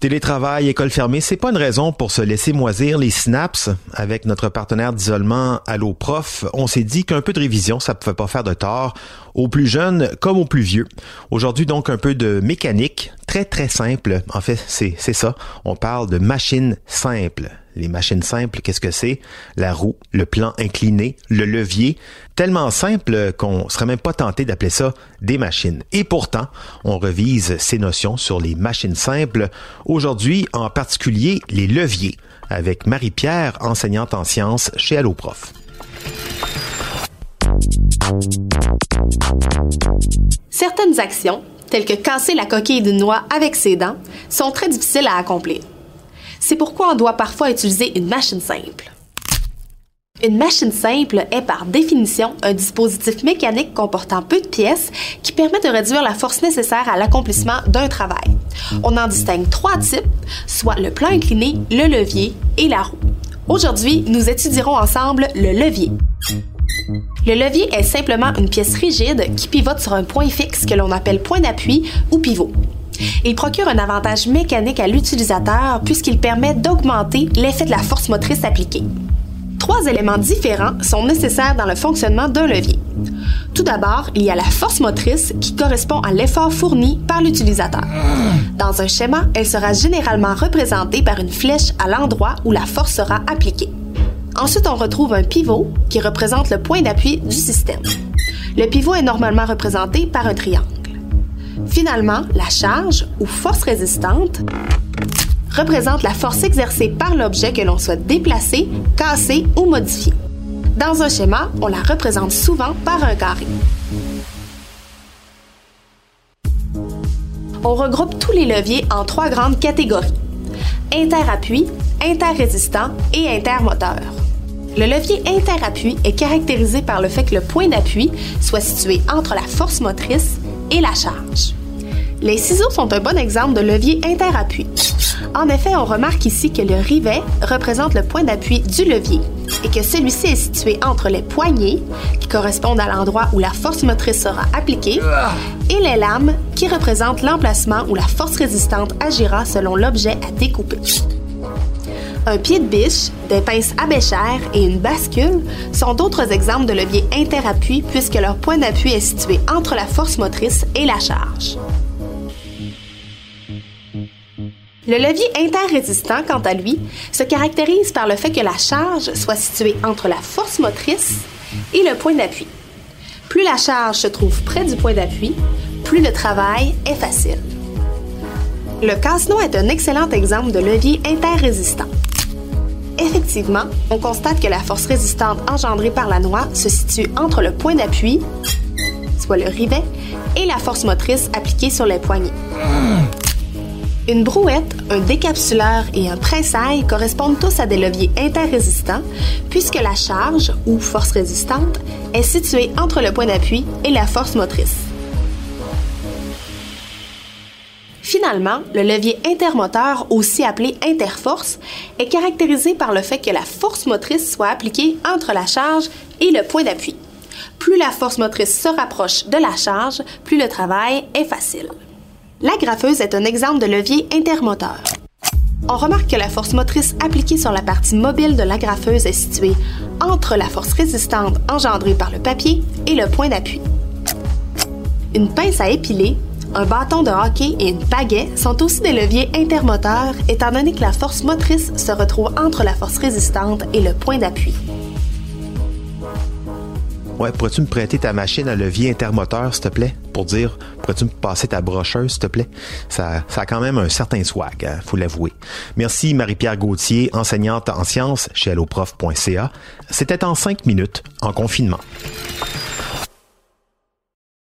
Télétravail, école fermée, c'est pas une raison pour se laisser moisir les synapses. Avec notre partenaire d'isolement Allo Prof, on s'est dit qu'un peu de révision, ça pouvait pas faire de tort aux plus jeunes comme aux plus vieux. Aujourd'hui, donc, un peu de mécanique, très très simple. En fait, c'est ça. On parle de machines simples. Les machines simples, qu'est-ce que c'est? La roue, le plan incliné, le levier. Tellement simple qu'on serait même pas tenté d'appeler ça des machines. Et pourtant, on revise ces notions sur les machines simples. Aujourd'hui, en particulier, les leviers, avec Marie-Pierre, enseignante en sciences chez Alloprof. Certaines actions, telles que casser la coquille d'une noix avec ses dents, sont très difficiles à accomplir. C'est pourquoi on doit parfois utiliser une machine simple. Une machine simple est par définition un dispositif mécanique comportant peu de pièces qui permet de réduire la force nécessaire à l'accomplissement d'un travail. On en distingue trois types, soit le plan incliné, le levier et la roue. Aujourd'hui, nous étudierons ensemble le levier. Le levier est simplement une pièce rigide qui pivote sur un point fixe que l'on appelle point d'appui ou pivot. Il procure un avantage mécanique à l'utilisateur puisqu'il permet d'augmenter l'effet de la force motrice appliquée. Trois éléments différents sont nécessaires dans le fonctionnement d'un levier. Tout d'abord, il y a la force motrice qui correspond à l'effort fourni par l'utilisateur. Dans un schéma, elle sera généralement représentée par une flèche à l'endroit où la force sera appliquée. Ensuite, on retrouve un pivot qui représente le point d'appui du système. Le pivot est normalement représenté par un triangle. Finalement, la charge, ou force résistante, représente la force exercée par l'objet que l'on souhaite déplacer, casser ou modifier. Dans un schéma, on la représente souvent par un carré. On regroupe tous les leviers en trois grandes catégories. Interappui, interrésistant et intermoteur. Le levier interappui est caractérisé par le fait que le point d'appui soit situé entre la force motrice et la charge. Les ciseaux sont un bon exemple de levier interappui. En effet, on remarque ici que le rivet représente le point d'appui du levier et que celui-ci est situé entre les poignées, qui correspondent à l'endroit où la force motrice sera appliquée, et les lames, qui représentent l'emplacement où la force résistante agira selon l'objet à découper. Un pied de biche, des pinces à béchère et une bascule sont d'autres exemples de levier interappui puisque leur point d'appui est situé entre la force motrice et la charge. Le levier interrésistant, quant à lui, se caractérise par le fait que la charge soit située entre la force motrice et le point d'appui. Plus la charge se trouve près du point d'appui, plus le travail est facile. Le casse-noix est un excellent exemple de levier interrésistant. Effectivement, on constate que la force résistante engendrée par la noix se situe entre le point d'appui, soit le rivet, et la force motrice appliquée sur les poignées. Une brouette, un décapsuleur et un pressail correspondent tous à des leviers interrésistants puisque la charge, ou force résistante, est située entre le point d'appui et la force motrice. Finalement, le levier intermoteur, aussi appelé interforce, est caractérisé par le fait que la force motrice soit appliquée entre la charge et le point d'appui. Plus la force motrice se rapproche de la charge, plus le travail est facile. La graffeuse est un exemple de levier intermoteur. On remarque que la force motrice appliquée sur la partie mobile de la graffeuse est située entre la force résistante engendrée par le papier et le point d'appui. Une pince à épiler, un bâton de hockey et une pagaie sont aussi des leviers intermoteurs étant donné que la force motrice se retrouve entre la force résistante et le point d'appui. Ouais, pourrais-tu me prêter ta machine à levier intermoteur, s'il te plaît? Pour dire, pourrais-tu me passer ta brocheuse, s'il te plaît? Ça, ça a quand même un certain swag, hein, faut l'avouer. Merci Marie-Pierre Gauthier, enseignante en sciences chez alloprof.ca. C'était en cinq minutes, en confinement.